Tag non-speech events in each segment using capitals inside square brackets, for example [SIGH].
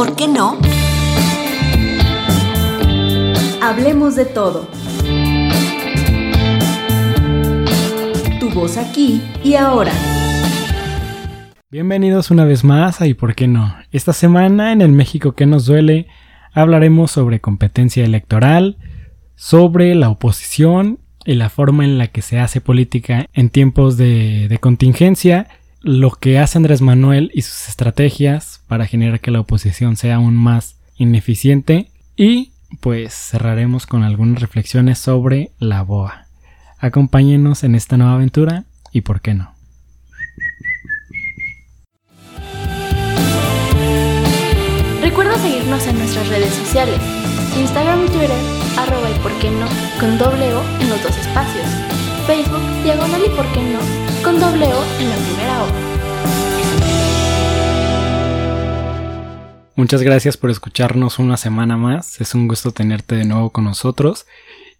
por qué no? Hablemos de todo. Tu voz aquí y ahora. Bienvenidos una vez más a ¿Y por qué no? Esta semana en el México que nos duele hablaremos sobre competencia electoral, sobre la oposición y la forma en la que se hace política en tiempos de, de contingencia, lo que hace Andrés Manuel y sus estrategias para generar que la oposición sea aún más ineficiente y pues cerraremos con algunas reflexiones sobre la BOA. Acompáñenos en esta nueva aventura y por qué no. Recuerda seguirnos en nuestras redes sociales, Instagram y Twitter, arroba y por qué no, con doble O en los dos espacios, Facebook, diagonal y por qué no, con doble O en la primera O. Muchas gracias por escucharnos una semana más. Es un gusto tenerte de nuevo con nosotros.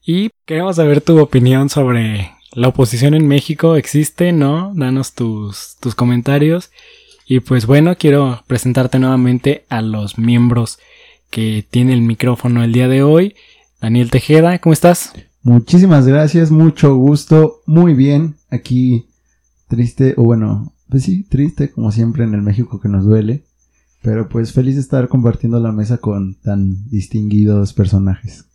Y queremos saber tu opinión sobre la oposición en México. ¿Existe? ¿No? Danos tus, tus comentarios. Y pues bueno, quiero presentarte nuevamente a los miembros que tiene el micrófono el día de hoy. Daniel Tejeda, ¿cómo estás? Muchísimas gracias, mucho gusto, muy bien. Aquí triste, o bueno, pues sí, triste como siempre en el México que nos duele. Pero pues feliz de estar compartiendo la mesa con tan distinguidos personajes.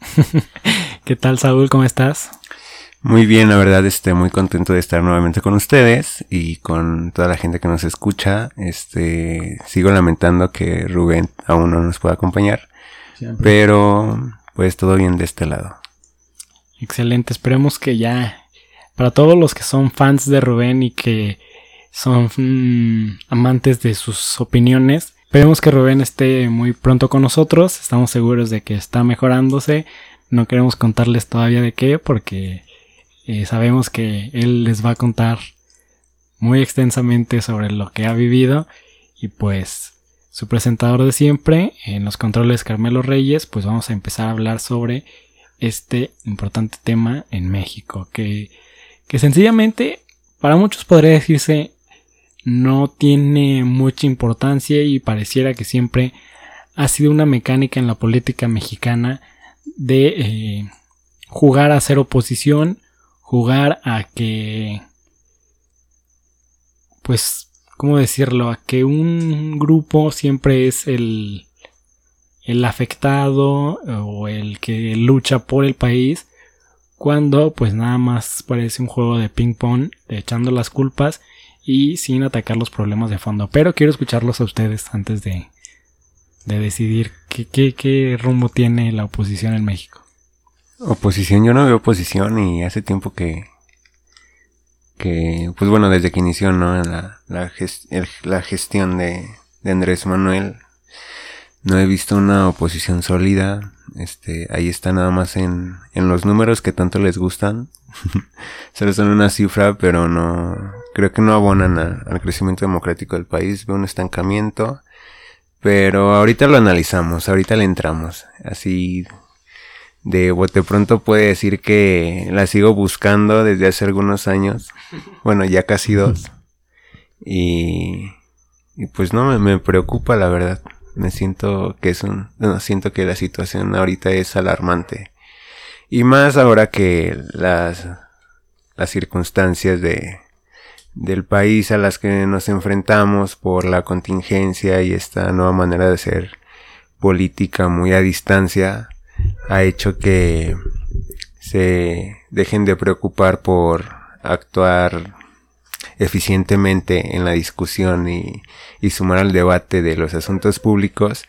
[LAUGHS] ¿Qué tal, Saúl? ¿Cómo estás? Muy bien, la verdad, este, muy contento de estar nuevamente con ustedes y con toda la gente que nos escucha. Este, sigo lamentando que Rubén aún no nos pueda acompañar, Siempre. pero pues todo bien de este lado. Excelente, esperemos que ya, para todos los que son fans de Rubén y que son mm, amantes de sus opiniones, esperemos que Rubén esté muy pronto con nosotros, estamos seguros de que está mejorándose, no queremos contarles todavía de qué porque eh, sabemos que él les va a contar muy extensamente sobre lo que ha vivido. Y pues su presentador de siempre en los controles Carmelo Reyes pues vamos a empezar a hablar sobre este importante tema en México que, que sencillamente para muchos podría decirse no tiene mucha importancia y pareciera que siempre ha sido una mecánica en la política mexicana de eh, jugar a ser oposición, jugar a que, pues, ¿cómo decirlo? A que un grupo siempre es el, el afectado o el que lucha por el país, cuando pues nada más parece un juego de ping pong, de echando las culpas y sin atacar los problemas de fondo. Pero quiero escucharlos a ustedes antes de, de decidir qué, qué, rumbo tiene la oposición en México. Oposición, yo no veo oposición y hace tiempo que, que pues bueno, desde que inició, ¿no? La, la gestión de, de Andrés Manuel, no he visto una oposición sólida. Este, ahí está nada más en, en los números que tanto les gustan. [LAUGHS] Solo son una cifra, pero no, creo que no abonan a- al crecimiento democrático del país. Veo un estancamiento. Pero ahorita lo analizamos, ahorita le entramos. Así de bote pronto puede decir que la sigo buscando desde hace algunos años. Bueno, ya casi dos. [LAUGHS] Y, y pues no me, me preocupa la verdad. Me siento que es un, siento que la situación ahorita es alarmante. Y más ahora que las, las circunstancias de, del país a las que nos enfrentamos por la contingencia y esta nueva manera de hacer política muy a distancia ha hecho que se dejen de preocupar por actuar eficientemente en la discusión y, y sumar al debate de los asuntos públicos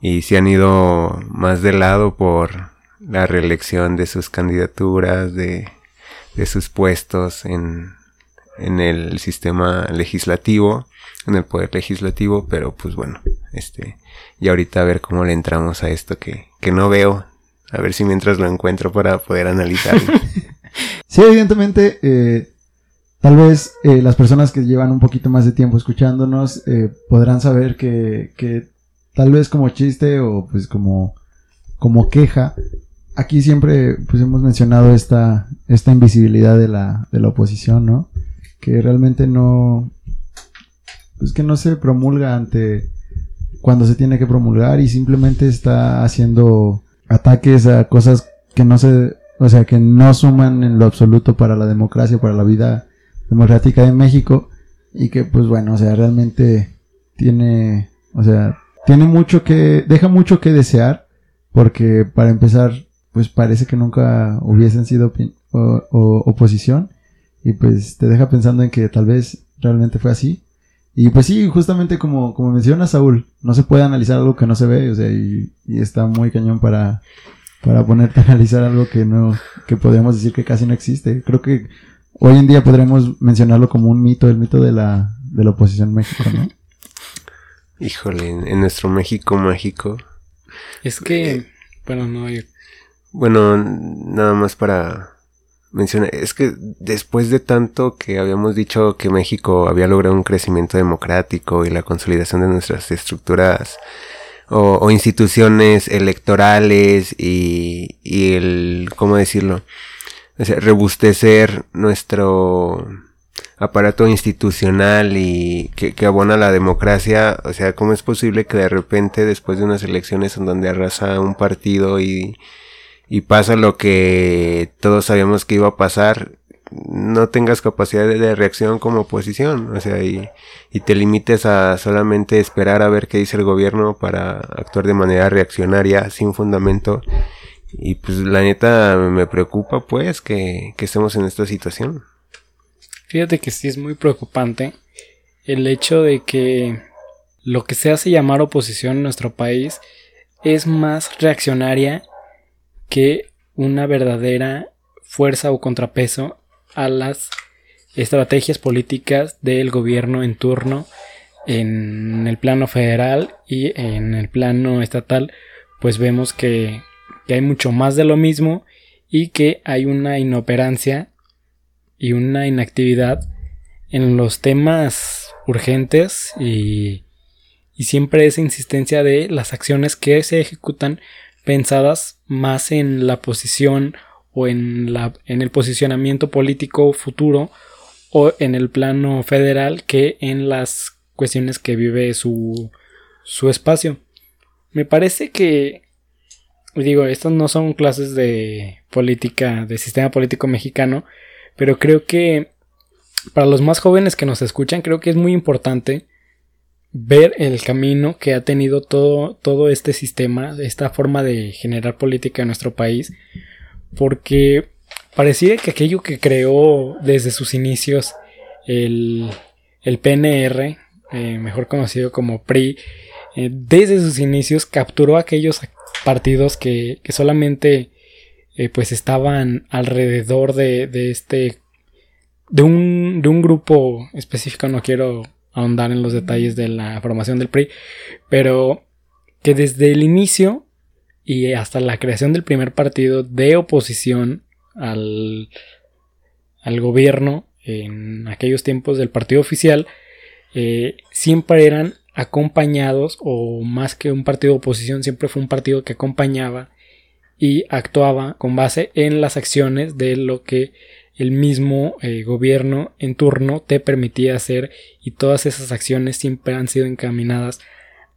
y se han ido más de lado por la reelección de sus candidaturas, de, de sus puestos en, en el sistema legislativo, en el poder legislativo, pero pues bueno, este, y ahorita a ver cómo le entramos a esto que, que no veo, a ver si mientras lo encuentro para poder analizarlo. [LAUGHS] Sí, evidentemente, eh, tal vez eh, las personas que llevan un poquito más de tiempo escuchándonos eh, podrán saber que, que tal vez como chiste o pues como, como queja, aquí siempre pues hemos mencionado esta, esta invisibilidad de la, de la oposición, ¿no? Que realmente no, pues que no se promulga ante, cuando se tiene que promulgar y simplemente está haciendo ataques a cosas que no se, o sea, que no suman en lo absoluto para la democracia, para la vida democrática de México y que pues bueno, o sea, realmente tiene, o sea, tiene mucho que, deja mucho que desear porque para empezar, pues parece que nunca hubiesen sido oposición y pues te deja pensando en que tal vez realmente fue así. Y pues sí, justamente como, como menciona Saúl, no se puede analizar algo que no se ve, o sea, y, está muy cañón para, para ponerte a analizar algo que no, que podríamos decir que casi no existe. Creo que hoy en día podremos mencionarlo como un mito, el mito de la, de la oposición en México, ¿no? [LAUGHS] Híjole, en nuestro México mágico. Es que, bueno, no hay... Bueno, nada más para mencionar, es que después de tanto que habíamos dicho que México había logrado un crecimiento democrático y la consolidación de nuestras estructuras o, instituciones electorales y, y el, ¿cómo decirlo? Rebustecer nuestro aparato institucional y que, que, abona la democracia, o sea, ¿cómo es posible que de repente después de unas elecciones en donde arrasa un partido y, y pasa lo que todos sabíamos que iba a pasar, no tengas capacidad de, reacción como oposición, o sea, y, y, te limites a solamente esperar a ver qué dice el gobierno para actuar de manera reaccionaria, sin fundamento. Y pues la neta me preocupa pues que, que estemos en esta situación. Fíjate que sí es muy preocupante el hecho de que lo que se hace llamar oposición en nuestro país es más reaccionaria que una verdadera fuerza o contrapeso a las estrategias políticas del gobierno en turno en el plano federal y en el plano estatal pues vemos que, que hay mucho más de lo mismo y que hay una inoperancia y una inactividad en los temas urgentes y, y siempre esa insistencia de las acciones que se ejecutan pensadas más en la posición o en, la, en el posicionamiento político futuro o en el plano federal que en las cuestiones que vive su, su espacio. Me parece que, digo, estas no son clases de política, de sistema político mexicano, pero creo que para los más jóvenes que nos escuchan, creo que es muy importante ver el camino que ha tenido todo, todo este sistema, esta forma de generar política en nuestro país, porque parecía que aquello que creó desde sus inicios el, el PNR, eh, mejor conocido como PRI, eh, desde sus inicios capturó aquellos partidos que, que solamente eh, pues estaban alrededor de, de este de un, de un grupo específico no quiero ahondar en los detalles de la formación del PRI pero que desde el inicio y hasta la creación del primer partido de oposición al, al gobierno en aquellos tiempos del partido oficial eh, siempre eran acompañados o más que un partido de oposición siempre fue un partido que acompañaba y actuaba con base en las acciones de lo que el mismo eh, gobierno en turno te permitía hacer y todas esas acciones siempre han sido encaminadas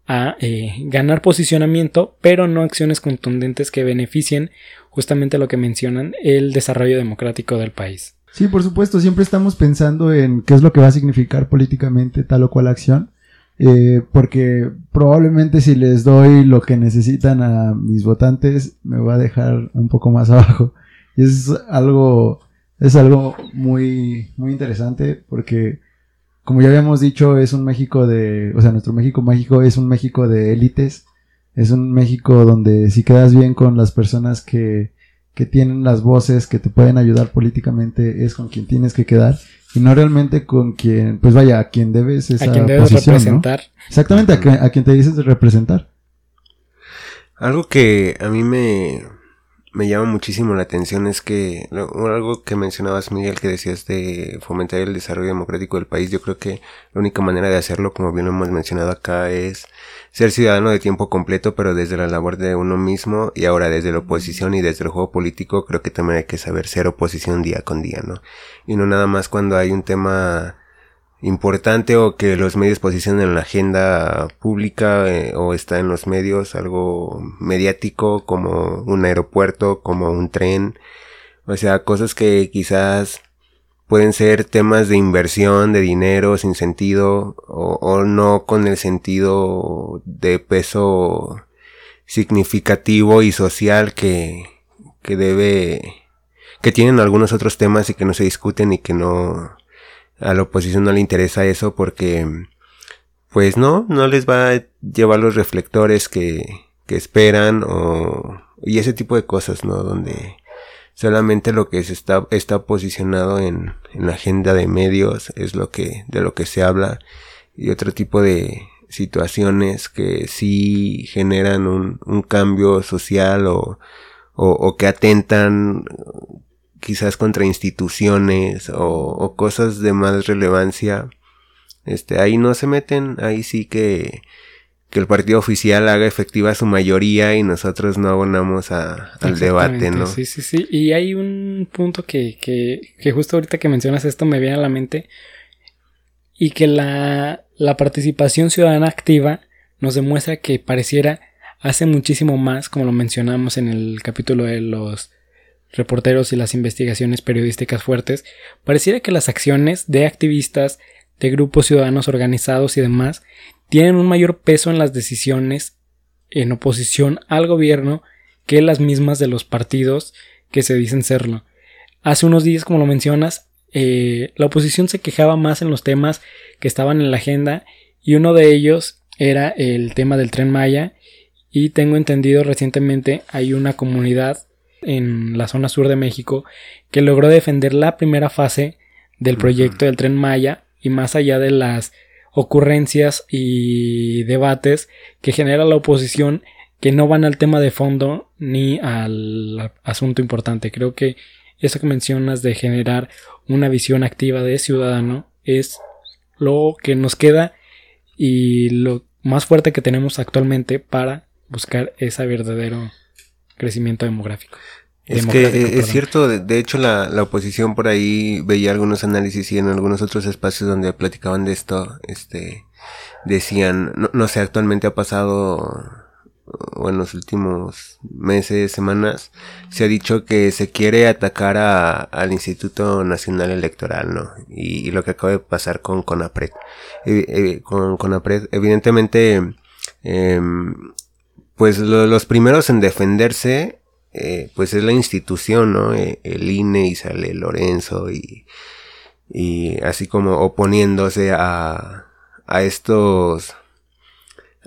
a eh, ganar posicionamiento pero no acciones contundentes que beneficien justamente lo que mencionan el desarrollo democrático del país. Sí, por supuesto, siempre estamos pensando en qué es lo que va a significar políticamente tal o cual acción eh, porque probablemente si les doy lo que necesitan a mis votantes, me va a dejar un poco más [LAUGHS] abajo. Y es algo, es algo muy, muy interesante porque, como ya habíamos dicho, es un México de, o sea, nuestro México mágico es un México de élites. Es un México donde si quedas bien con las personas que, que tienen las voces que te pueden ayudar políticamente, es con quien tienes que quedar y no realmente con quien, pues vaya, a quien debes esa a quien debes representar. Exactamente, a, quien te dices representar. Algo que a mí me, me llama muchísimo la atención es que algo que mencionabas Miguel que decías de fomentar el desarrollo democrático del país yo creo que la única manera de hacerlo como bien lo hemos mencionado acá es ser ciudadano de tiempo completo, pero desde la labor de uno mismo y ahora desde la oposición y desde el juego político creo que también hay que saber ser oposición día con día, ¿no? Y no nada más cuando hay un tema importante o que los medios posicionen en la agenda pública eh, o está en los medios algo mediático como un aeropuerto, como un tren, o sea, cosas que quizás pueden ser temas de inversión, de dinero sin sentido o, o no con el sentido de peso significativo y social que, que debe, que tienen algunos otros temas y que no se discuten y que no, a la oposición no le interesa eso porque pues no, no les va a llevar los reflectores que, que esperan o y ese tipo de cosas, ¿no? Donde solamente lo que se está, está posicionado en, en la agenda de medios es lo que, de lo que se habla y otro tipo de situaciones que sí generan un, un cambio social o, o, que atentan quizás contra instituciones o, o, cosas de más relevancia, este, ahí no se meten, ahí sí que, que el partido oficial haga efectiva su mayoría y nosotros no abonamos al debate, ¿no? Sí, sí, sí. Y hay un punto que, que, que justo ahorita que mencionas esto me viene a la mente y que la, la participación ciudadana activa nos demuestra que pareciera hace muchísimo más, como lo mencionamos en el capítulo de los reporteros y las investigaciones periodísticas fuertes, pareciera que las acciones de activistas, de grupos ciudadanos organizados y demás tienen un mayor peso en las decisiones en oposición al gobierno que las mismas de los partidos que se dicen serlo. Hace unos días, como lo mencionas, eh, la oposición se quejaba más en los temas que estaban en la agenda y uno de ellos era el tema del tren Maya y tengo entendido recientemente hay una comunidad en la zona sur de México que logró defender la primera fase del proyecto del tren Maya y más allá de las ocurrencias y debates que genera la oposición que no van al tema de fondo ni al asunto importante. Creo que eso que mencionas de generar una visión activa de ciudadano es lo que nos queda y lo más fuerte que tenemos actualmente para buscar ese verdadero crecimiento demográfico. Es que es cierto, de, hecho la, la, oposición por ahí veía algunos análisis y en algunos otros espacios donde platicaban de esto, este, decían, no, no sé, actualmente ha pasado, o en los últimos meses, semanas, se ha dicho que se quiere atacar a, al Instituto Nacional Electoral, ¿no? Y, y lo que acaba de pasar con CONAPRED. Eh, eh, con CONAPRED, evidentemente, eh, pues lo, los primeros en defenderse eh, pues es la institución, ¿no? Eh, el INE y sale Lorenzo y, y así como oponiéndose a, a estos,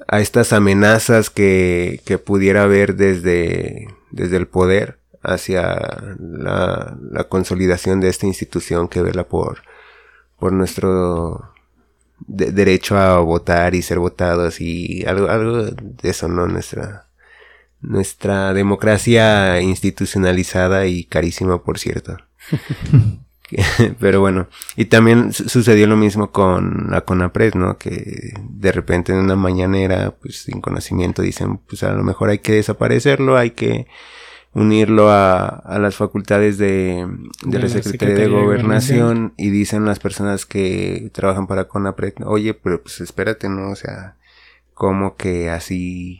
a estas amenazas que, que pudiera haber desde, desde el poder hacia la, la consolidación de esta institución que vela por, por nuestro de, derecho a votar y ser votados y algo, algo de eso, ¿no? Nuestra, nuestra democracia institucionalizada y carísima, por cierto. [LAUGHS] Pero bueno, y también sucedió lo mismo con la CONAPRED, ¿no? Que de repente en una mañanera, pues sin conocimiento, dicen, pues a lo mejor hay que desaparecerlo, hay que unirlo a, a las facultades de, de, la Secretaría, de, Gobernación y dicen las personas que trabajan para CONAPRED, oye, pero pues espérate, ¿no? O sea, como que así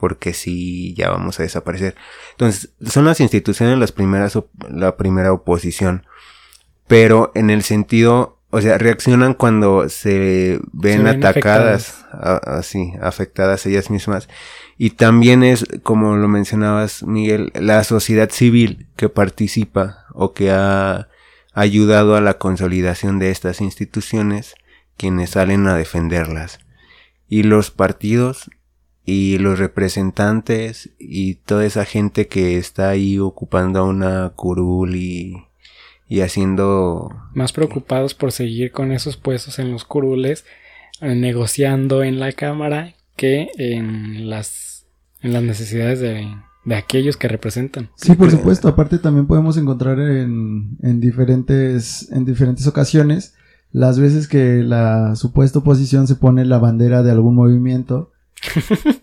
porque si ya vamos a desaparecer. Entonces, son las instituciones las primeras, la primera oposición. Pero en el sentido, o sea, reaccionan cuando se ven, atacadas, así, afectadas ellas mismas. Y también es, como lo mencionabas, Miguel, la sociedad civil que participa o que ha ayudado a la consolidación de estas instituciones, quienes salen a defenderlas. Y los partidos y los representantes y toda esa gente que está ahí ocupando una curul y, y haciendo... Más preocupados por seguir con esos puestos en los curules, eh, negociando en la Cámara que en las, en las necesidades de, de aquellos que representan. Sí, por supuesto. Aparte también podemos encontrar en, en, diferentes, en diferentes ocasiones las veces que la supuesta oposición se pone la bandera de algún movimiento [LAUGHS]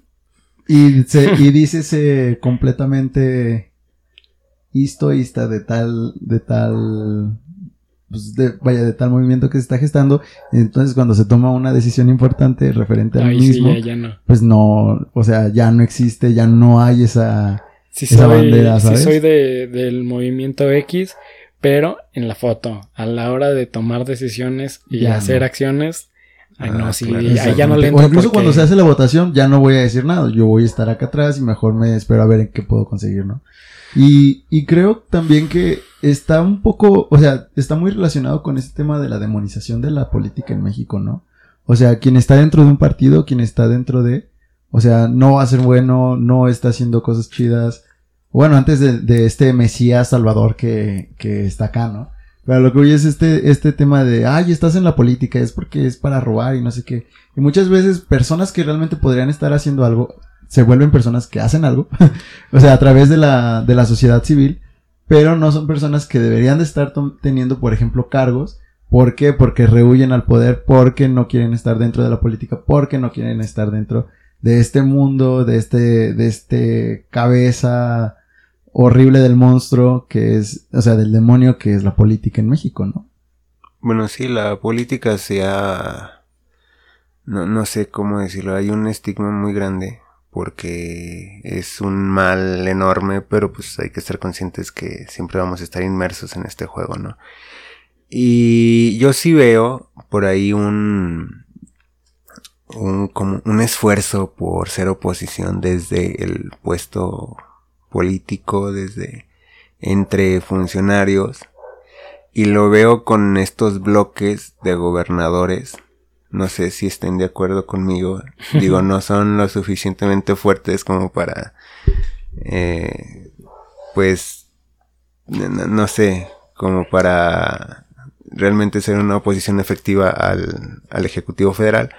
y, se, y [LAUGHS] dícese completamente histoísta de tal, de tal pues, de, vaya, de tal movimiento que se está gestando. Entonces, cuando se toma una decisión importante referente al sí, mismo, ya, ya no. pues no, o sea, ya no existe, ya no hay esa, Sí esa soy, bandera, sí ¿sabes? soy de, del movimiento X, pero en la foto, a la hora de tomar decisiones y Ya hacer no. acciones, ay, Ah, no, sí, claro. ahí ya no le O entro incluso porque- cuando se hace la votación, ya no voy a decir nada. Yo voy a estar acá atrás y mejor me espero a ver en qué puedo conseguir, ¿no? Y, y creo también que está un poco, o sea, está muy relacionado con este tema de la demonización de la política en México, ¿no? O sea, quien está dentro de un partido, quien está dentro de, o sea, no va a ser bueno, no está haciendo cosas chidas. Bueno, antes de, de este Mesías Salvador que, que está acá, ¿no? Pero lo que voy es este, este tema de, ay, estás en la política, es porque es para robar y no sé qué. Y muchas veces personas que realmente podrían estar haciendo algo, se vuelven personas que hacen algo, [LAUGHS] o sea, a través de la, de la sociedad civil, pero no son personas que deberían de estar teniendo, por ejemplo, cargos. ¿Por qué? Porque rehuyen al poder, porque no quieren estar dentro de la política, porque no quieren estar dentro de este mundo, de este, de este cabeza horrible del monstruo que es, o sea, del demonio que es la política en México, ¿no? Bueno, sí, la política se ha... No, no sé cómo decirlo, hay un estigma muy grande porque es un mal enorme, pero pues hay que estar conscientes que siempre vamos a estar inmersos en este juego, ¿no? Y yo sí veo por ahí un, un, como un esfuerzo por ser oposición desde el puesto político, desde entre funcionarios, y lo veo con estos bloques de gobernadores. No sé si estén de acuerdo conmigo. [LAUGHS] Digo, no son lo suficientemente fuertes como para, eh, pues, no, no sé, como para realmente ser una oposición efectiva al, al Ejecutivo Federal.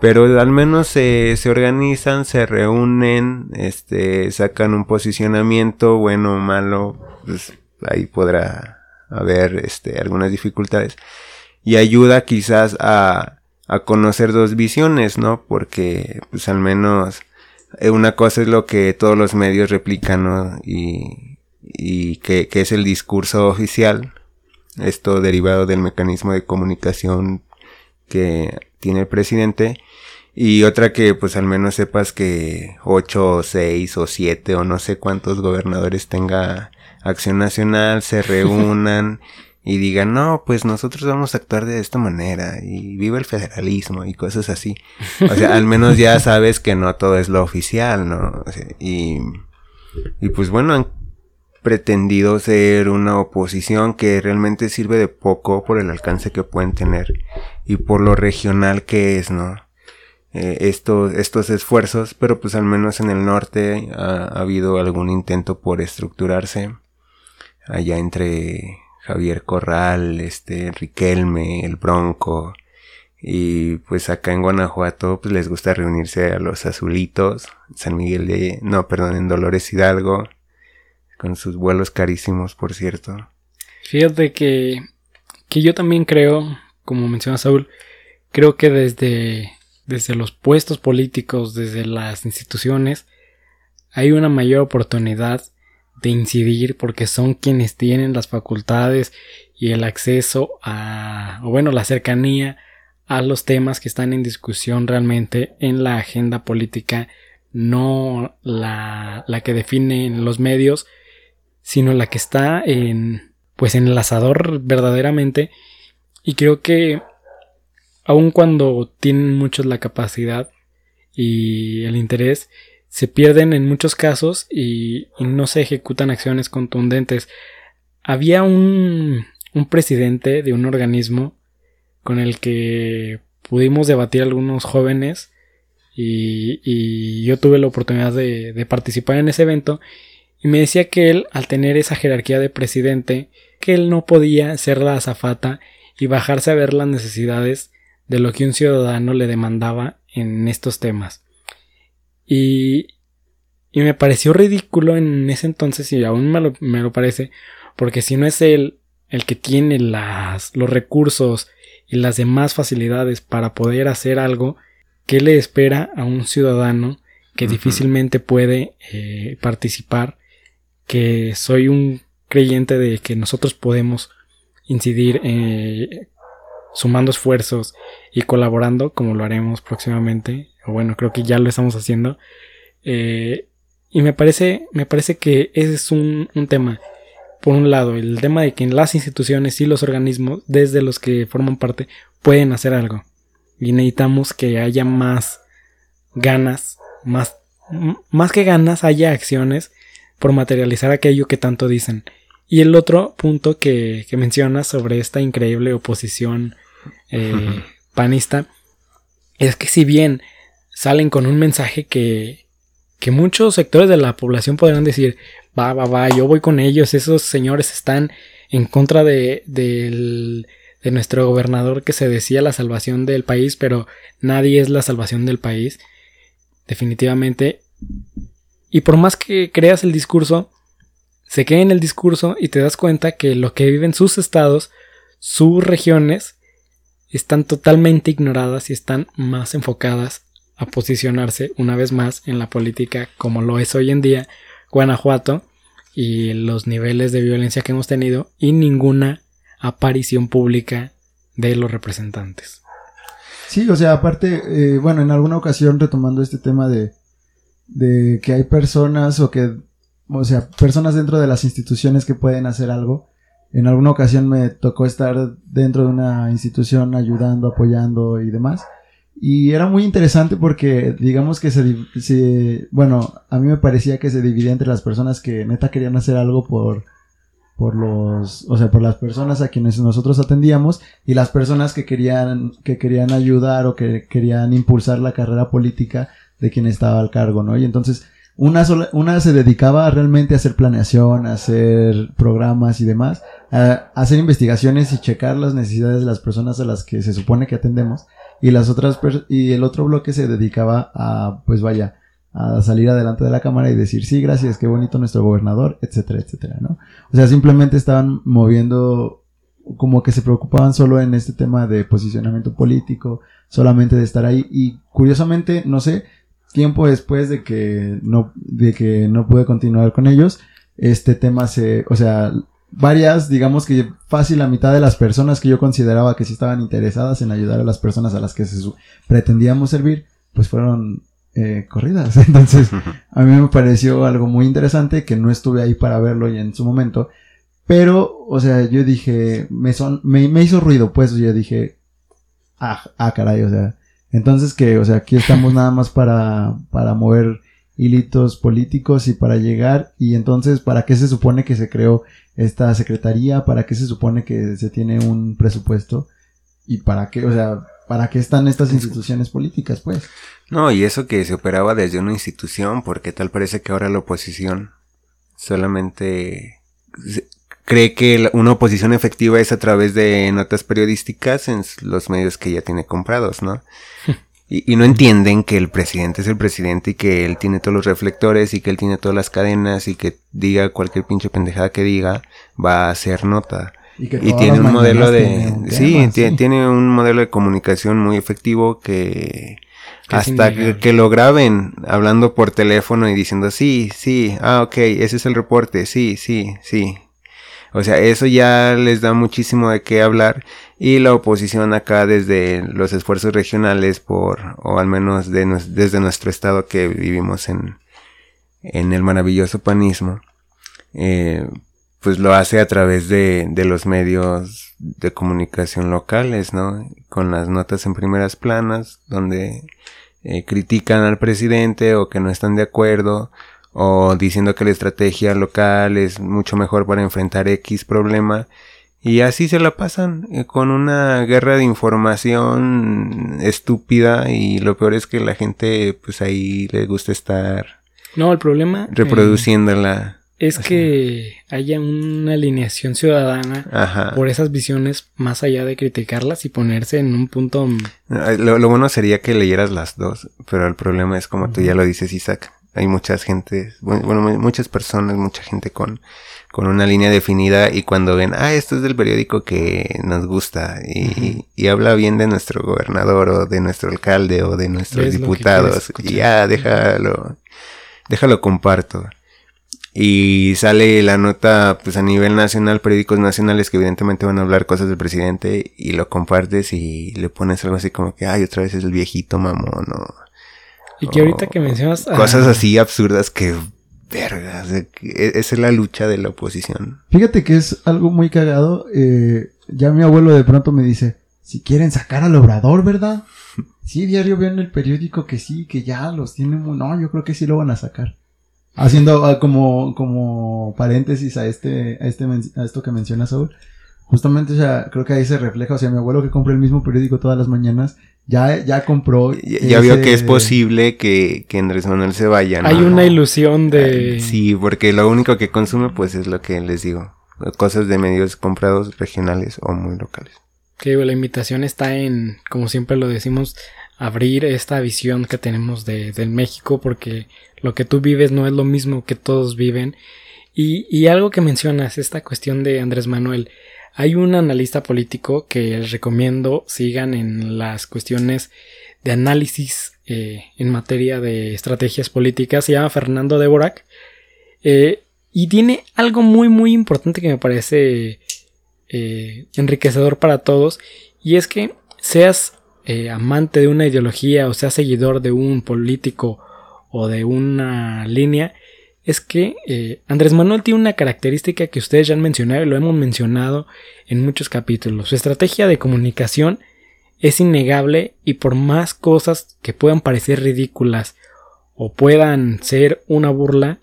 Pero al menos se, se organizan, se reúnen, este, sacan un posicionamiento, bueno o malo, pues ahí podrá haber este, algunas dificultades. Y ayuda quizás a, a conocer dos visiones, ¿no? Porque pues al menos eh, una cosa es lo que todos los medios replican, ¿no? Y, y que, que es el discurso oficial, esto derivado del mecanismo de comunicación que tiene el presidente. Y otra que pues al menos sepas que ocho o seis o siete o no sé cuántos gobernadores tenga acción nacional, se [LAUGHS] reúnan y digan, no, pues nosotros vamos a actuar de esta manera y viva el federalismo y cosas así. O sea, al menos ya [LAUGHS] sabes que no todo es lo oficial, ¿no? O sea, y, y pues bueno, han pretendido ser una oposición que realmente sirve de poco por el alcance que pueden tener y por lo regional que es, ¿no? Eh, estos, estos esfuerzos, pero pues al menos en el norte ha, ha habido algún intento por estructurarse allá entre Javier Corral, este, Riquelme, el Bronco, y pues acá en Guanajuato pues les gusta reunirse a los azulitos, San Miguel de, no, perdón, en Dolores Hidalgo, con sus vuelos carísimos, por cierto. Fíjate que, que yo también creo, como menciona Saúl, creo que desde, desde los puestos políticos, desde las instituciones, hay una mayor oportunidad de incidir porque son quienes tienen las facultades y el acceso a, o bueno, la cercanía a los temas que están en discusión realmente en la agenda política, no la, la que definen los medios, sino la que está en, pues en el asador verdaderamente. Y creo que aun cuando tienen muchos la capacidad y el interés, se pierden en muchos casos y, no se ejecutan acciones contundentes. Había un, un presidente de un organismo con el que pudimos debatir algunos jóvenes y, y yo tuve la oportunidad de, de, participar en ese evento y me decía que él, al tener esa jerarquía de presidente, que él no podía ser la azafata y bajarse a ver las necesidades de lo que un ciudadano le demandaba en estos temas. Y, y me pareció ridículo en ese entonces y aún me lo, me lo parece, porque si no es él el que tiene las, los recursos y las demás facilidades para poder hacer algo, ¿qué le espera a un ciudadano que uh -huh. difícilmente puede eh, participar? Que soy un creyente de que nosotros podemos incidir eh, sumando esfuerzos y colaborando, como lo haremos próximamente, o bueno, creo que ya lo estamos haciendo. Eh, y me parece, me parece que ese es un, un tema. Por un lado, el tema de que las instituciones y los organismos, desde los que forman parte, pueden hacer algo. Y necesitamos que haya más ganas, más, más que ganas, haya acciones por materializar aquello que tanto dicen. Y el otro punto que, que mencionas sobre esta increíble oposición eh, panista es que si bien salen con un mensaje que, que muchos sectores de la población podrán decir, va, va, va, yo voy con ellos, esos señores están en contra de, de nuestro gobernador que se decía la salvación del país, pero nadie es la salvación del país, definitivamente. Y por más que creas el discurso, se queda en el discurso y te das cuenta que lo que viven sus estados, sus regiones, están totalmente ignoradas y están más enfocadas a posicionarse una vez más en la política como lo es hoy en día Guanajuato y los niveles de violencia que hemos tenido y ninguna aparición pública de los representantes. Sí, o sea, aparte, eh, bueno, en alguna ocasión retomando este tema de, de que hay personas o que o sea, personas dentro de las instituciones que pueden hacer algo. En alguna ocasión me tocó estar dentro de una institución ayudando, apoyando y demás. Y era muy interesante porque digamos que se, bueno, a mí me parecía que se dividía entre las personas que neta querían hacer algo por, por los, o sea, por las personas a quienes nosotros atendíamos y las personas que querían, que querían ayudar o que querían impulsar la carrera política de quien estaba al cargo, ¿no? Y entonces, una, sola, una se dedicaba realmente a hacer planeación, a hacer programas y demás, a, hacer investigaciones y checar las necesidades de las personas a las que se supone que atendemos. Y las otras, y el otro bloque se dedicaba a, pues vaya, a salir adelante de la cámara y decir, sí, gracias, qué bonito nuestro gobernador, etcétera, etcétera, ¿no? O sea, simplemente estaban moviendo, como que se preocupaban solo en este tema de posicionamiento político, solamente de estar ahí. Y curiosamente, no sé, tiempo después de que no, de que no pude continuar con ellos, este tema se, o sea, varias, digamos que fácil la mitad de las personas que yo consideraba que sí estaban interesadas en ayudar a las personas a las que pretendíamos servir, pues fueron eh, corridas. [LAUGHS] Entonces, a mí me pareció algo muy interesante que no estuve ahí para verlo y en su momento. Pero, o sea, yo dije, me, son, me, me hizo ruido, pues yo dije, ah, ah, caray, o sea, entonces que, o sea, aquí estamos nada más para, para mover hilitos políticos y para llegar. Y entonces, ¿para qué se supone que se creó esta secretaría? ¿Para qué se supone que se tiene un presupuesto? ¿Y para qué, o sea, para qué están estas instituciones políticas, pues? No, y eso que se operaba desde una institución, porque tal parece que ahora la oposición solamente cree que una oposición efectiva es a través de notas periodísticas en los medios que ya tiene comprados, ¿no? [LAUGHS] Y, no entienden que el presidente es el presidente y que él tiene todos los reflectores y que él tiene todas las cadenas y que diga cualquier pinche pendejada que diga va a hacer nota. Y, tiene un modelo de... sí, tiene, un modelo de comunicación muy efectivo que... Hasta que, que, lo graben hablando por teléfono y diciendo sí, sí, ah, ok, ese es el reporte, sí, sí, sí, o sea, eso ya les da muchísimo de qué hablar y la oposición acá desde los esfuerzos regionales por, o al menos desde nuestro estado que vivimos en, en el maravilloso panismo, eh, pues lo hace a través de, de los medios de comunicación locales, ¿no? Con las notas en primeras planas, donde eh, critican al presidente o que no están de acuerdo o diciendo que la estrategia local es mucho mejor para enfrentar X problema. Y así se la pasan eh, con una guerra de información estúpida y lo peor es que la gente pues ahí le gusta estar no el problema eh, reproduciéndola. es que haya una alineación ciudadana por esas visiones más allá de criticarlas y ponerse en un punto lo, lo bueno sería que leyeras las dos pero el problema es como tú ya lo dices Isaac hay muchas gente, bueno, muchas personas, mucha gente con, con una línea definida y cuando ven, ah, esto es del periódico que nos gusta y, y habla bien de nuestro gobernador o de nuestro alcalde o de nuestros diputados y ya, déjalo, déjalo comparto. y sale la nota pues a nivel nacional, periódicos nacionales que evidentemente van a hablar cosas del presidente y lo compartes y le pones algo así como que, ay, otra vez es el viejito mamón, ¿no? Y que ahorita que mencionas... ah, Cosas así absurdas que, verga, o sea, que e- esa es la lucha de la oposición. Fíjate que es algo muy cagado. eh, ya mi abuelo de pronto me dice, si quieren sacar al obrador, ¿verdad? [LAUGHS] Sí, diario veo en el periódico que sí, que ya los tienen. No, yo creo que sí lo van a sacar. Haciendo ah, como, como paréntesis a este, a este, a esto que menciona Saúl. Justamente, o sea, creo que ahí se refleja, o sea, mi abuelo que compra el mismo periódico todas las mañanas, ya, ya compró. Ya, ya vio que es posible que, que Andrés Manuel se vaya, ¿no? Hay una ilusión de... Sí, porque lo único que consume pues es lo que les digo. Cosas de medios comprados regionales o muy locales. Que digo, la invitación está en, como siempre lo decimos, abrir esta visión que tenemos de, del México, porque lo que tú vives no es lo mismo que todos viven. Y, y algo que mencionas, esta cuestión de Andrés Manuel. Hay un analista político que les recomiendo sigan en las cuestiones de análisis eh, en materia de estrategias políticas. Se llama Fernando Deborak. Eh, y tiene algo muy, muy importante que me parece eh, enriquecedor para todos. Y es que seas amante de una ideología o seas seguidor de un político o de una línea, es que eh, Andrés Manuel tiene una característica que ustedes ya han mencionado y lo hemos mencionado en muchos capítulos. Su estrategia de comunicación es innegable y por más cosas que puedan parecer ridículas o puedan ser una burla,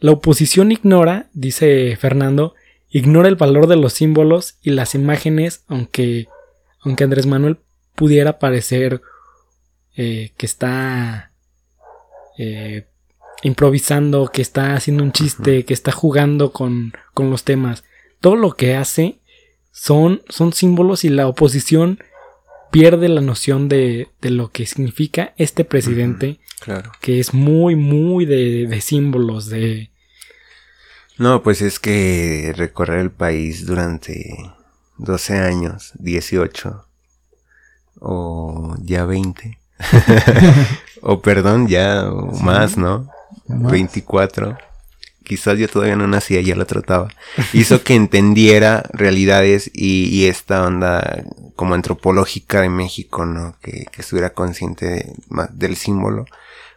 la oposición ignora, dice Fernando, ignora el valor de los símbolos y las imágenes, aunque, aunque Andrés Manuel pudiera parecer eh, que está eh, improvisando, que está haciendo un chiste, que está jugando con, con los temas. Todo lo que hace son, son símbolos y la oposición pierde la noción de, de lo que significa este presidente, Claro. que es muy, muy de, de símbolos, de... No, pues es que recorrer el país durante 12 años, 18 o ya 20. [LAUGHS] o perdón, ya o Sí. más, ¿no? Más. 24. Quizás yo todavía no nacía, ya la trataba. Hizo que entendiera realidades y, esta onda como antropológica de México, ¿no? Que, que estuviera consciente del símbolo,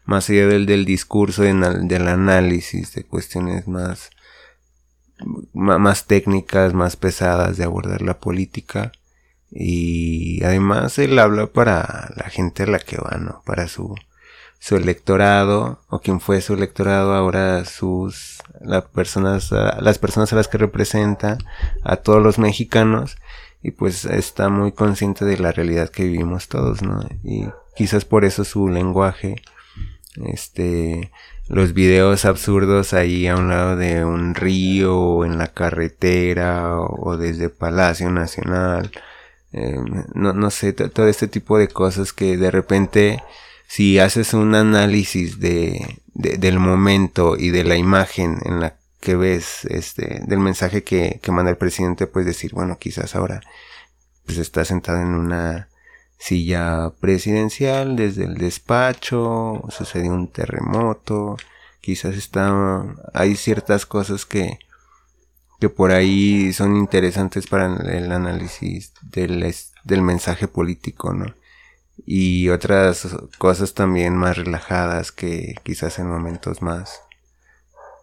más allá del, del discurso, al- del análisis, de cuestiones más, más técnicas, más pesadas de abordar la política. Y además él habla para la gente a la que va, ¿no? Para su, su electorado o quien fue su electorado ahora sus las personas las personas a las que representa a todos los mexicanos y pues está muy consciente de la realidad que vivimos todos no y quizás por eso su lenguaje este los videos absurdos ahí a un lado de un río o en la carretera o, desde Palacio Nacional eh, no, no sé, to- todo este tipo de cosas que de repente si haces un análisis de, de- del momento y de la imagen en la que ves este del mensaje que, que manda el presidente puedes decir bueno quizás ahora pues está sentado en una silla presidencial desde el despacho sucedió un terremoto quizás está hay ciertas cosas que que por ahí son interesantes para el análisis del, del mensaje político, ¿no? Y otras cosas también más relajadas que quizás en momentos más,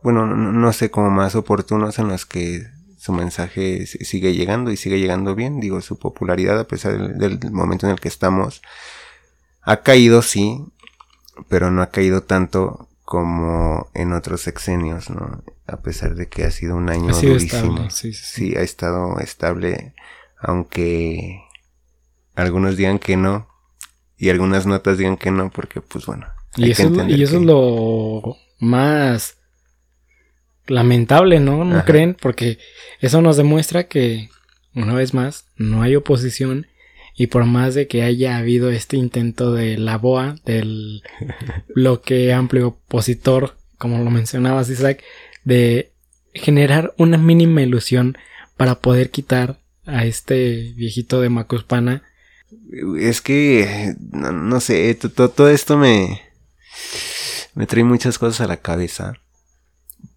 bueno, no, no sé, como más oportunos en los que su mensaje si- sigue llegando y sigue llegando bien, digo, su popularidad a pesar del, del momento en el que estamos ha caído, sí, pero no ha caído tanto como en otros sexenios, ¿no? A pesar de que ha sido un año Ha sido durísimo. estable, sí, sí, sí. Sí, ha estado estable, aunque algunos digan que no y algunas notas digan que no, porque pues bueno. Y eso, es lo- entender y eso que- es lo más lamentable, ¿no? ¿No Ajá. creen? Porque eso nos demuestra que, una vez más, no hay oposición y por más de que haya habido este intento de la BOA, del [LAUGHS] bloque amplio opositor, como lo mencionabas, Isaac, de generar una mínima ilusión para poder quitar a este viejito de Macuspana. Es que, no, no sé, to- to- todo esto me, me trae muchas cosas a la cabeza.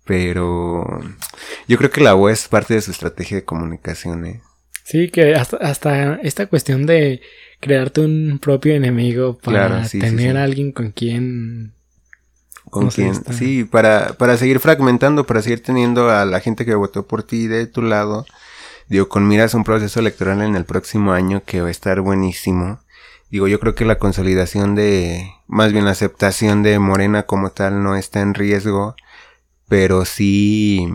Pero yo creo que la voz es parte de su estrategia de comunicación, ¿eh? Sí, que hasta, hasta esta cuestión de crearte un propio enemigo para Claro, sí, sí, tener sí. a alguien con quien... con quien está- sí para para seguir fragmentando para seguir teniendo a la gente que votó por ti de tu lado digo con miras a un proceso electoral en el próximo año que va a estar buenísimo digo yo creo que la consolidación de más bien la aceptación de Morena como tal no está en riesgo pero sí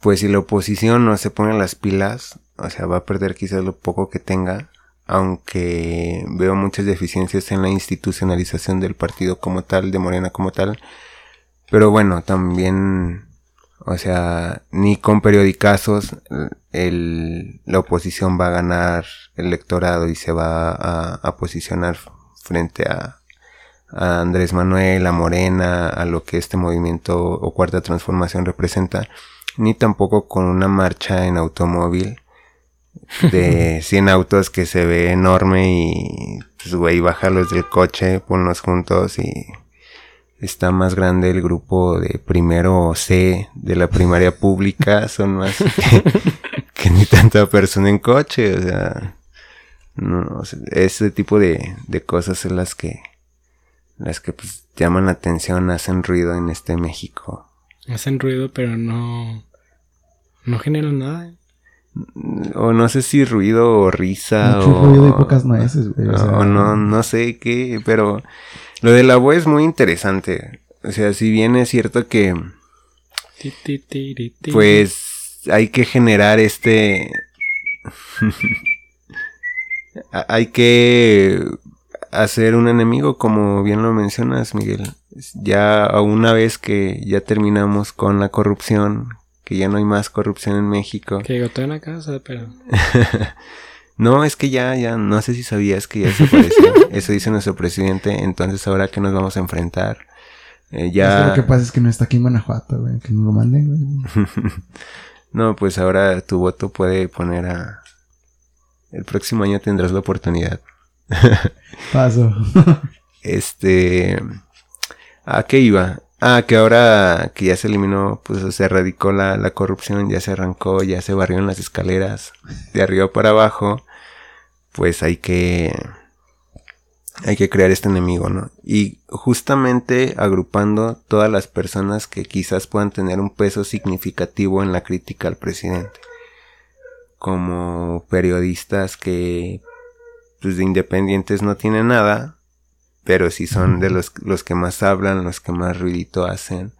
pues si la oposición no se pone las pilas o sea va a perder quizás lo poco que tenga aunque veo muchas deficiencias en la institucionalización del partido como tal, de Morena como tal. Pero bueno, también, o sea, ni con periodicazos el, la oposición va a ganar el electorado y se va a, a posicionar frente a, a Andrés Manuel, a Morena, a lo que este movimiento o cuarta transformación representa, ni tampoco con una marcha en automóvil de [LAUGHS] 100 autos que se ve enorme y pues güey, bájalos del coche, ponlos juntos y está más grande el grupo de primero C de la primaria pública, [LAUGHS] son más que, que ni tanta persona en coche, o sea, no, o sea, ese tipo de, de cosas son las que las que pues llaman la atención, hacen ruido en este México. Hacen ruido, pero no... No generan nada. O no sé si ruido o risa Mucho o... ruido y pocas nueces, güey. O, o sea, no, no sé qué, pero lo de la voz es muy interesante. O sea, si bien es cierto que pues hay que generar este... [LAUGHS] Hay que hacer un enemigo, como bien lo mencionas, Miguel. Ya una vez que ya terminamos con la corrupción, que ya no hay más corrupción en México. Que en la casa, pero... [LAUGHS] No, es que ya, ya, no sé si sabías que ya desapareció. [LAUGHS] Eso dice nuestro presidente. Entonces, ahora que nos vamos a enfrentar, Eh, ya. Lo que pasa es que no está aquí en Guanajuato, güey. Que no lo manden, güey. [LAUGHS] No, pues ahora tu voto puede poner a. El próximo año tendrás la oportunidad. [LAUGHS] Paso. Este. ¿A qué iba? Ah, que ahora que ya se eliminó, pues se erradicó la, la corrupción, ya se arrancó, ya se barrieron las escaleras de arriba para abajo, pues hay que. Hay que crear este enemigo, ¿no? Y justamente agrupando todas las personas que quizás puedan tener un peso significativo en la crítica al presidente. Como periodistas que pues de independientes no tienen nada, pero sí son de los, los que más hablan, los que más ruidito hacen,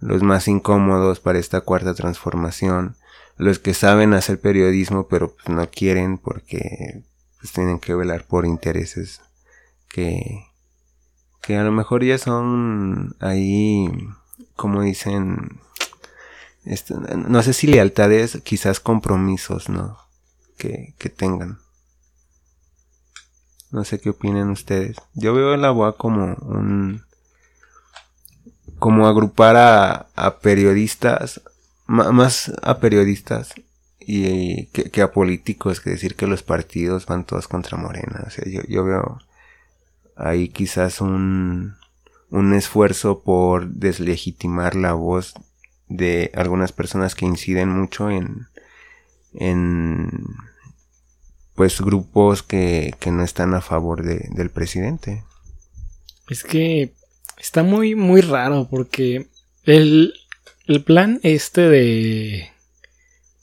los más incómodos para esta cuarta transformación, los que saben hacer periodismo pero pues, no quieren porque pues, tienen que velar por intereses que, que a lo mejor ya son ahí, como dicen, este, no sé si lealtades, quizás compromisos, ¿no? Que, que tengan. No sé qué opinan ustedes. Yo veo la BOA como un. como agrupar a, a periodistas, más a periodistas y que, que a políticos, que decir que los partidos van todos contra Morena. O sea, yo, yo veo ahí quizás un, un esfuerzo por deslegitimar la voz de algunas personas que inciden mucho en, en pues grupos que, que no están a favor de- del presidente. Es que está muy, muy raro porque el, el plan este de,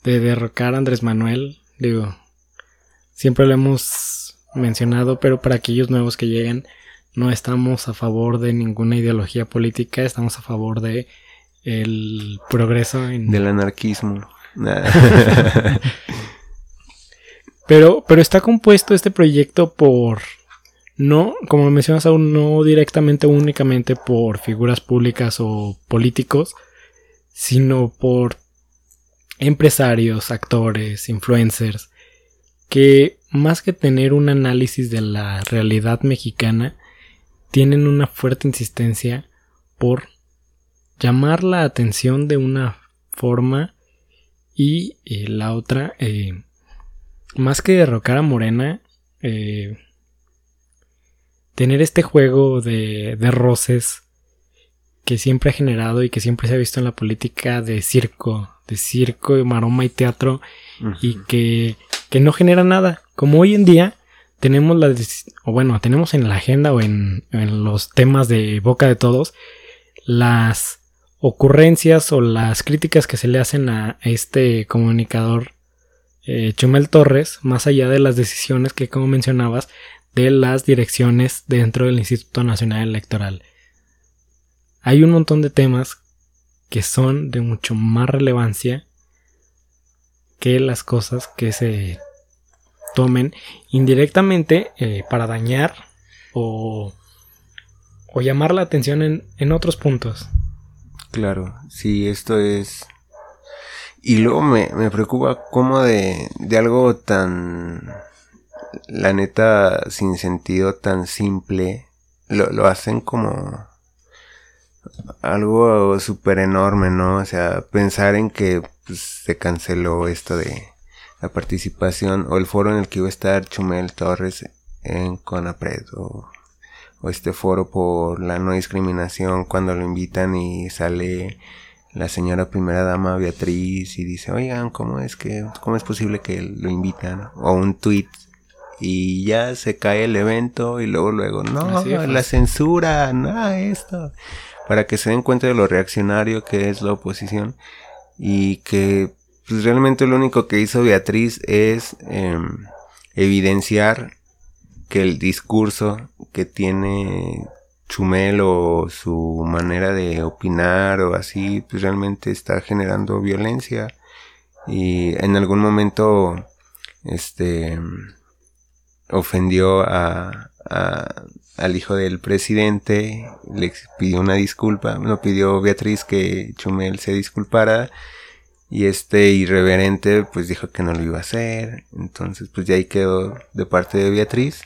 de derrocar a Andrés Manuel, digo, siempre lo hemos mencionado, pero para aquellos nuevos que llegan, no estamos a favor de ninguna ideología política, estamos a favor de el progreso en, Del anarquismo. [LAUGHS] Pero, pero está compuesto este proyecto por. No, como mencionas aún, no directamente o únicamente por figuras públicas o políticos, sino por empresarios, actores, influencers, que más que tener un análisis de la realidad mexicana, tienen una fuerte insistencia por llamar la atención de una forma y eh, la otra, eh, más que derrocar a Morena, eh, tener este juego de, de roces que siempre ha generado y que siempre se ha visto en la política de circo, de circo, maroma y teatro, y que, que no genera nada. Como hoy en día tenemos la, o bueno, tenemos en la agenda o en, en los temas de boca de todos, las ocurrencias o las críticas que se le hacen a este comunicador eh, Chumel Torres, más allá de las decisiones que, como mencionabas, de las direcciones dentro del Instituto Nacional Electoral. Hay un montón de temas que son de mucho más relevancia que las cosas que se tomen indirectamente eh, para dañar o, o, llamar la atención en, en otros puntos. Claro, sí, esto es y luego me, me preocupa cómo de, de algo tan, la neta, sin sentido, tan simple, lo, lo hacen como algo súper enorme, ¿no? O sea, pensar en que pues, se canceló esto de la participación o el foro en el que iba a estar Chumel Torres en Conapred o, o este foro por la no discriminación cuando lo invitan y sale la señora primera dama Beatriz y dice, oigan, ¿cómo es que, cómo es posible que lo invitan? O un tweet y ya se cae el evento y luego, luego, no, la censura, no, esto. Para que se den cuenta de lo reaccionario que es la oposición y que pues, realmente lo único que hizo Beatriz es em, evidenciar que el discurso que tiene Chumel o su manera de opinar o así, pues realmente está generando violencia. Y en algún momento, este, ofendió a, al hijo del presidente, le pidió una disculpa, no pidió Beatriz que Chumel se disculpara y este irreverente pues dijo que no lo iba a hacer, entonces pues ya ahí quedó de parte de Beatriz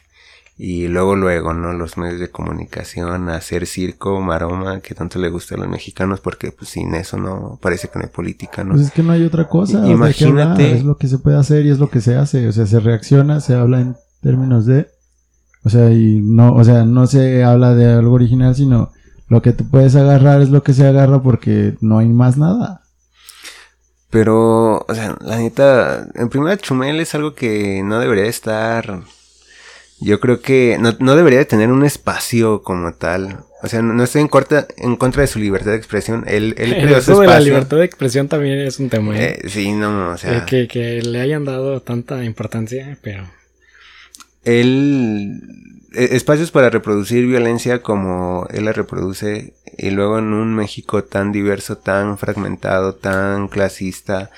y luego, luego, ¿no? Los medios de comunicación, hacer circo, maroma, que tanto le gusta a los mexicanos, porque pues sin eso no, parece que no hay política, ¿no? Pues es que no hay otra cosa. Imagínate. es lo que se puede hacer y es lo que se hace. O sea, se reacciona, se habla en términos de, o sea, y no, o sea, no se habla de algo original, sino lo que tú puedes agarrar es lo que se agarra porque no hay más nada. Pero, o sea, la neta, en primera Chumel es algo que no debería estar yo creo que no, no, debería de tener un espacio como tal. O sea, no, estoy en, corta, en contra de su libertad de expresión. Él, él [LAUGHS] creó su espacio. de la libertad de expresión también es un tema. ¿eh? Eh, sí, no, o sea. Que, que le hayan dado tanta importancia, pero. Él. E, espacios para reproducir violencia como él la reproduce. Y luego en un México tan diverso, tan fragmentado, tan clasista,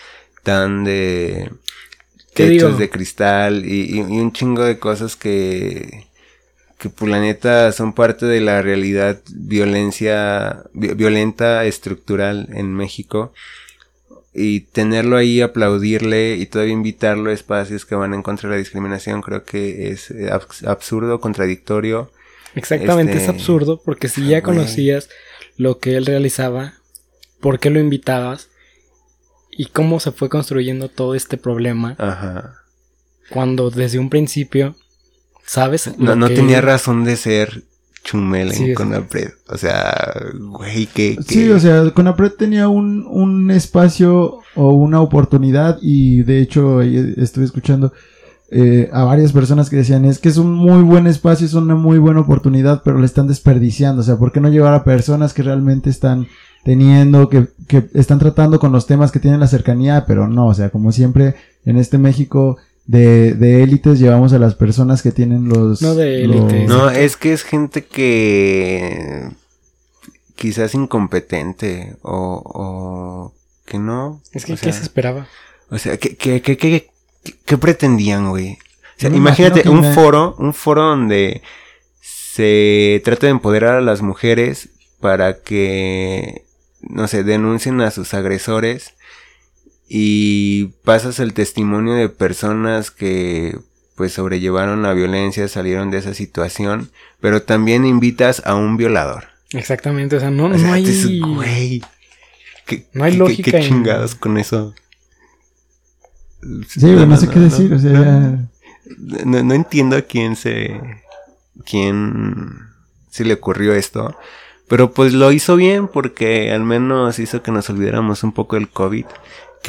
tan de techos de cristal y, un chingo de cosas que que por la neta son parte de la realidad violencia violenta estructural en México y tenerlo ahí aplaudirle y todavía invitarlo a espacios que van en contra de la discriminación creo que es eh, absurdo contradictorio exactamente es este, absurdo porque si ya conocías lo que él realizaba ¿por qué lo invitabas? y cómo se fue construyendo todo este problema. Ajá. Cuando desde un principio, ¿sabes? No, no tenía razón de ser Chumel en Conapred. O sea, güey, que, Sí, o sea, Conapred tenía un, un espacio o una oportunidad y de hecho estuve escuchando eh, a varias personas que decían es que es un muy buen espacio, es una muy buena oportunidad, pero le están desperdiciando. O sea, ¿por qué no llevar a personas que realmente están teniendo, que, que están tratando con los temas que tienen la cercanía, pero no, o sea, como siempre en este México de, de élites llevamos a las personas que tienen los... No de élites. No, es que es gente que quizás incompetente o, o que no. Es que, ¿qué se esperaba? O sea, ¿qué, qué, qué, qué, qué pretendían, güey? O sea, imagínate un foro, un foro donde se trata de empoderar a las mujeres para que no sé, denuncien a sus agresores y pasas el testimonio de personas que pues sobrellevaron la violencia, salieron de esa situación, pero también invitas a un violador. Exactamente, o sea, no, no hay... Güey, no hay lógica. Qué, chingados con eso. Sí, no, sé qué decir, o sea, no, no entiendo a quién se... quién se le ocurrió esto, Pero pues lo hizo bien porque al menos hizo que nos olvidáramos un poco del COVID,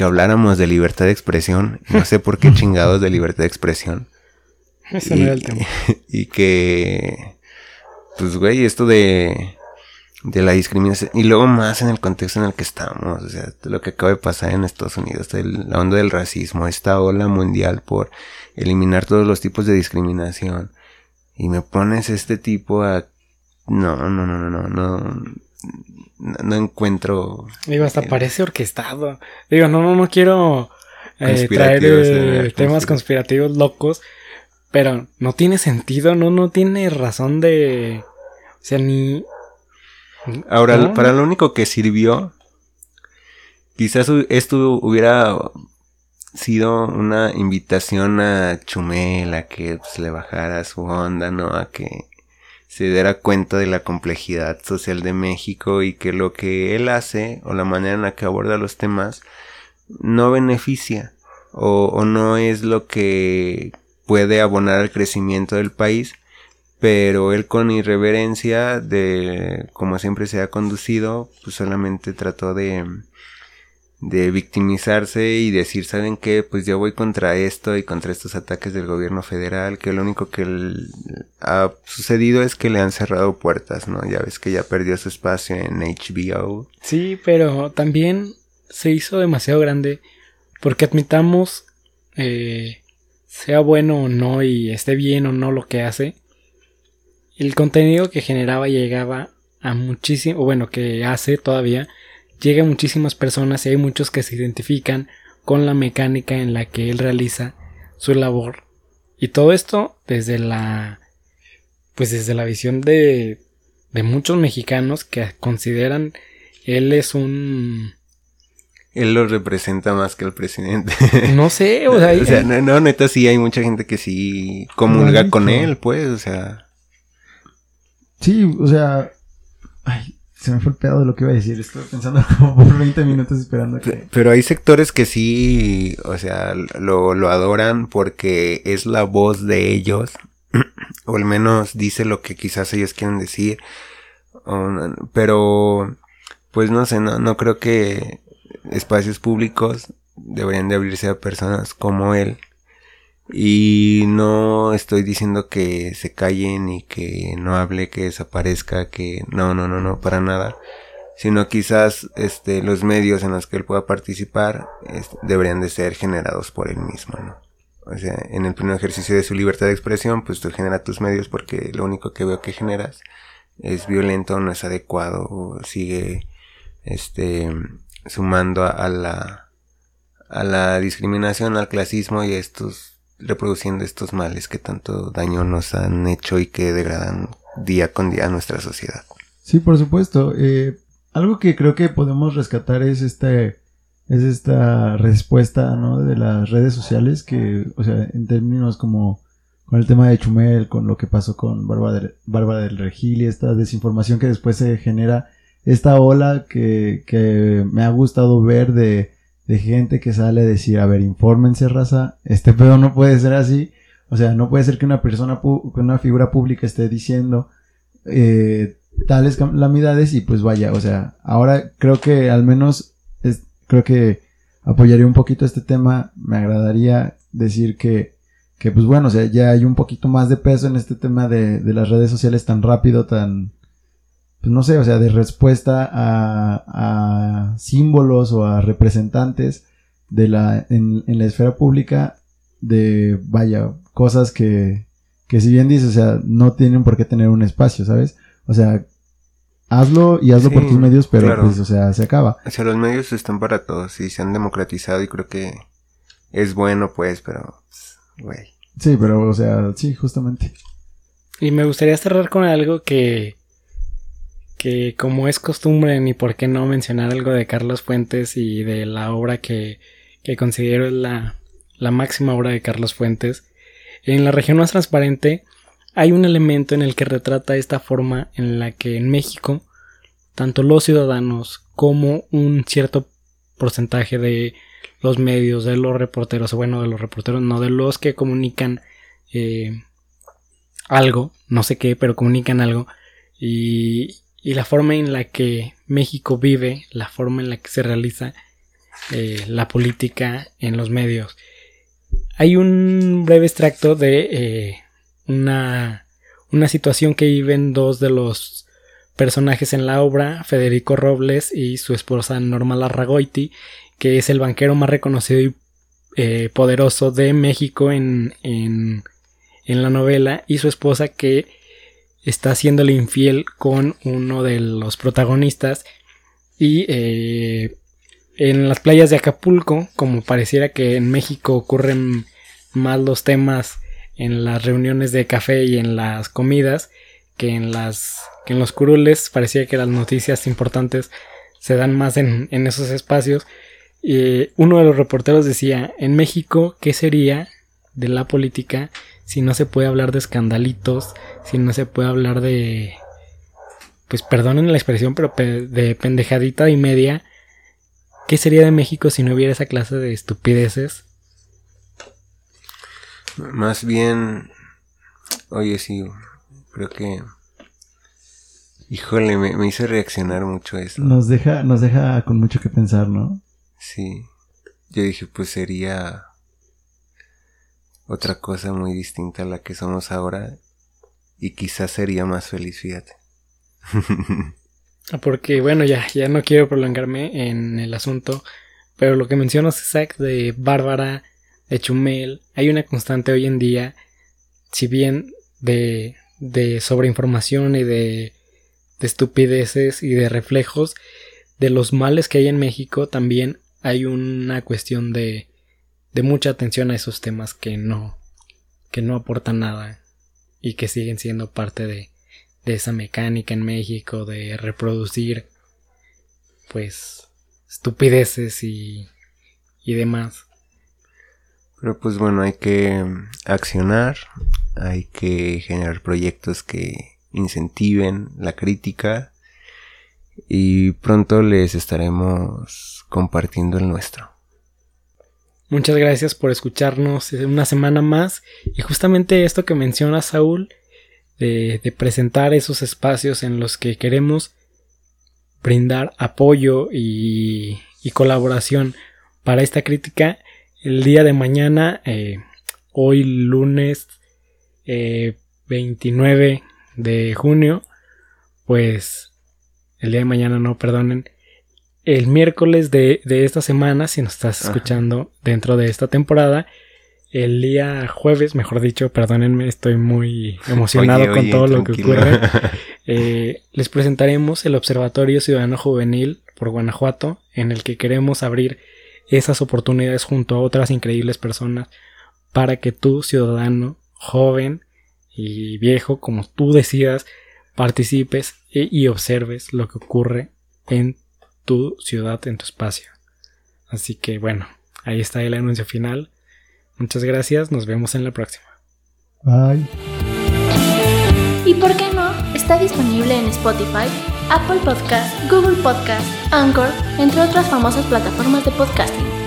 que habláramos de libertad de expresión. No sé por qué [LAUGHS] chingados de libertad de expresión. Ese y, no era el tema. [LAUGHS] y que, pues güey, esto de, de la discriminación, y luego más en el contexto en el que estamos, o sea, lo que acaba de pasar en Estados Unidos, el- la onda del racismo, esta ola mundial por eliminar todos los tipos de discriminación, y me pones este tipo a... No, no, no, no, no, no, no, no encuentro... Digo, hasta eh, parece orquestado. Digo, no, no, no quiero eh, traer eh, eh, temas conspira- conspirativos locos, pero no tiene sentido, no, no tiene razón de... O sea, ni... Ahora, No, para lo único que sirvió, quizás esto hubiera sido una invitación a Chumel a que pues, le bajara su onda, ¿no? A que se diera cuenta de la complejidad social de México y que lo que él hace o la manera en la que aborda los temas no beneficia o, o no es lo que puede abonar al crecimiento del país pero él con irreverencia de como siempre se ha conducido pues solamente trató de de victimizarse y decir saben qué pues yo voy contra esto y contra estos ataques del gobierno federal que lo único que ha sucedido es que le han cerrado puertas no ya ves que ya perdió su espacio en HBO Sí, pero también se hizo demasiado grande porque admitamos, eh, sea bueno o no y esté bien o no lo que hace, el contenido que generaba llegaba a muchísimo, bueno, que hace todavía, llega a muchísimas personas y hay muchos que se identifican con la mecánica en la que él realiza su labor. Y todo esto desde la, pues desde la visión de, de muchos mexicanos que consideran él es un él lo representa más que el presidente [LAUGHS] no sé, o sea, [LAUGHS] o sea no, no, neta sí hay mucha gente que sí comulga con él pues o sea Sí, o sea. Ay, se me fue el de lo que iba a decir. Estuve pensando [LAUGHS] como por 20 minutos esperando que. Pero hay sectores que sí, o sea, lo, lo adoran porque es la voz de ellos, [CLEARS THROAT] o al menos dice lo que quizás ellos quieren decir, pero pues no sé, no, no creo que espacios públicos deberían de abrirse a personas como él. Y no estoy diciendo que se callen y que no hable, que desaparezca, que no, no, no, no, para nada sino quizás este los medios en los que él pueda participar es- deberían de ser generados por él mismo, ¿no? O sea, en el pleno ejercicio de su libertad de expresión, pues tú generas tus medios porque lo único que veo que generas es violento, no es adecuado, sigue este sumando a, a la a la discriminación, al clasismo y a estos reproduciendo estos males que tanto daño nos han hecho y que degradan día con día a nuestra sociedad. Sí, por supuesto. Eh, algo que creo que podemos rescatar es este. Es esta respuesta, ¿no? De las redes sociales que, o sea, en términos como con el tema de Chumel, con lo que pasó con Bárbara del, del Regil y esta desinformación que después se genera, esta ola que, que me ha gustado ver de, de gente que sale a decir, a ver, infórmense, raza, este pedo no puede ser así, o sea, no puede ser que una persona, que una figura pública esté diciendo eh, tales calamidades y pues vaya, o sea, ahora creo que al menos creo que apoyaría un poquito este tema, me agradaría decir que, que pues bueno, o sea, ya hay un poquito más de peso en este tema de, de las redes sociales tan rápido, tan, pues no sé, o sea, de respuesta a, a símbolos o a representantes de la, en, en la esfera pública de, vaya, cosas que, que si bien dices, o sea, no tienen por qué tener un espacio, ¿sabes? O sea, hazlo y hazlo por tus medios, pero claro. pues, o sea, se acaba. O sea, los medios están para todos y se han democratizado y creo que es bueno, pues, pero, pues, güey. Sí, pero, o sea, sí, justamente. Y me gustaría cerrar con algo que, que como es costumbre, ni por qué no mencionar algo de Carlos Fuentes y de la obra que, que considero es la, la máxima obra de Carlos Fuentes. En la región más transparente hay un elemento en el que retrata esta forma en la que en México tanto los ciudadanos como un cierto porcentaje de los medios, de los reporteros, bueno, de los reporteros, no, de los que comunican eh, algo, no sé qué, pero comunican algo y, y la forma en la que México vive, la forma en la que se realiza eh, la política en los medios. Hay un breve extracto de eh, una, una situación que viven dos de los personajes en la obra, Federico Robles y su esposa Norma Larragoiti, que es el banquero más reconocido y eh, poderoso de México en, en, en, la novela, y su esposa que está haciéndole infiel con uno de los protagonistas. Y eh, en las playas de Acapulco, como pareciera que en México ocurren más los temas en las reuniones de café y en las comidas que en las que en los curules parecía que las noticias importantes se dan más en, en esos espacios y uno de los reporteros decía en México qué sería de la política si no se puede hablar de escandalitos si no se puede hablar de pues perdonen la expresión pero de pendejadita y media qué sería de México si no hubiera esa clase de estupideces más bien, oye, sí, creo que... Híjole, me, hizo reaccionar mucho eso. Nos deja, nos deja con mucho que pensar, ¿no? Sí. Yo dije, pues sería otra cosa muy distinta a la que somos ahora. Y quizás sería más feliz, fíjate. [LAUGHS] Porque, bueno, ya, ya no quiero prolongarme en el asunto. Pero lo que mencionas, Isaac, de Bárbara de Chumel, hay una constante hoy en día, si bien de, de sobreinformación y de, de estupideces y de reflejos de los males que hay en México, también hay una cuestión de, de mucha atención a esos temas que no, que no aportan nada y que siguen siendo parte de, de esa mecánica en México de reproducir pues estupideces y, y demás. Pero pues bueno, hay que accionar, hay que generar proyectos que incentiven la crítica y pronto les estaremos compartiendo el nuestro. Muchas gracias por escucharnos una semana más. Y justamente esto que menciona Saúl de, presentar esos espacios en los que queremos brindar apoyo y, colaboración para esta crítica el día de mañana, eh, hoy lunes 29 eh, de junio, pues el día de mañana no, perdonen, el miércoles de, esta semana, si nos estás escuchando dentro de esta temporada, el día jueves, mejor dicho, perdónenme, estoy muy [LAUGHS] emocionado con todo lo que ocurre. [LAUGHS] Eh, les presentaremos el Observatorio Ciudadano Juvenil por Guanajuato, en el que queremos abrir esas oportunidades junto a otras increíbles personas para que tú, ciudadano, joven y viejo, como tú decidas, participes e, y observes lo que ocurre en tu ciudad, en tu espacio. Así que bueno, ahí está el anuncio final. Muchas gracias, nos vemos en la próxima. Bye. ¿Y por qué no? Está disponible en Spotify, Apple Podcast, Google Podcast, Anchor, entre otras famosas plataformas de podcasting.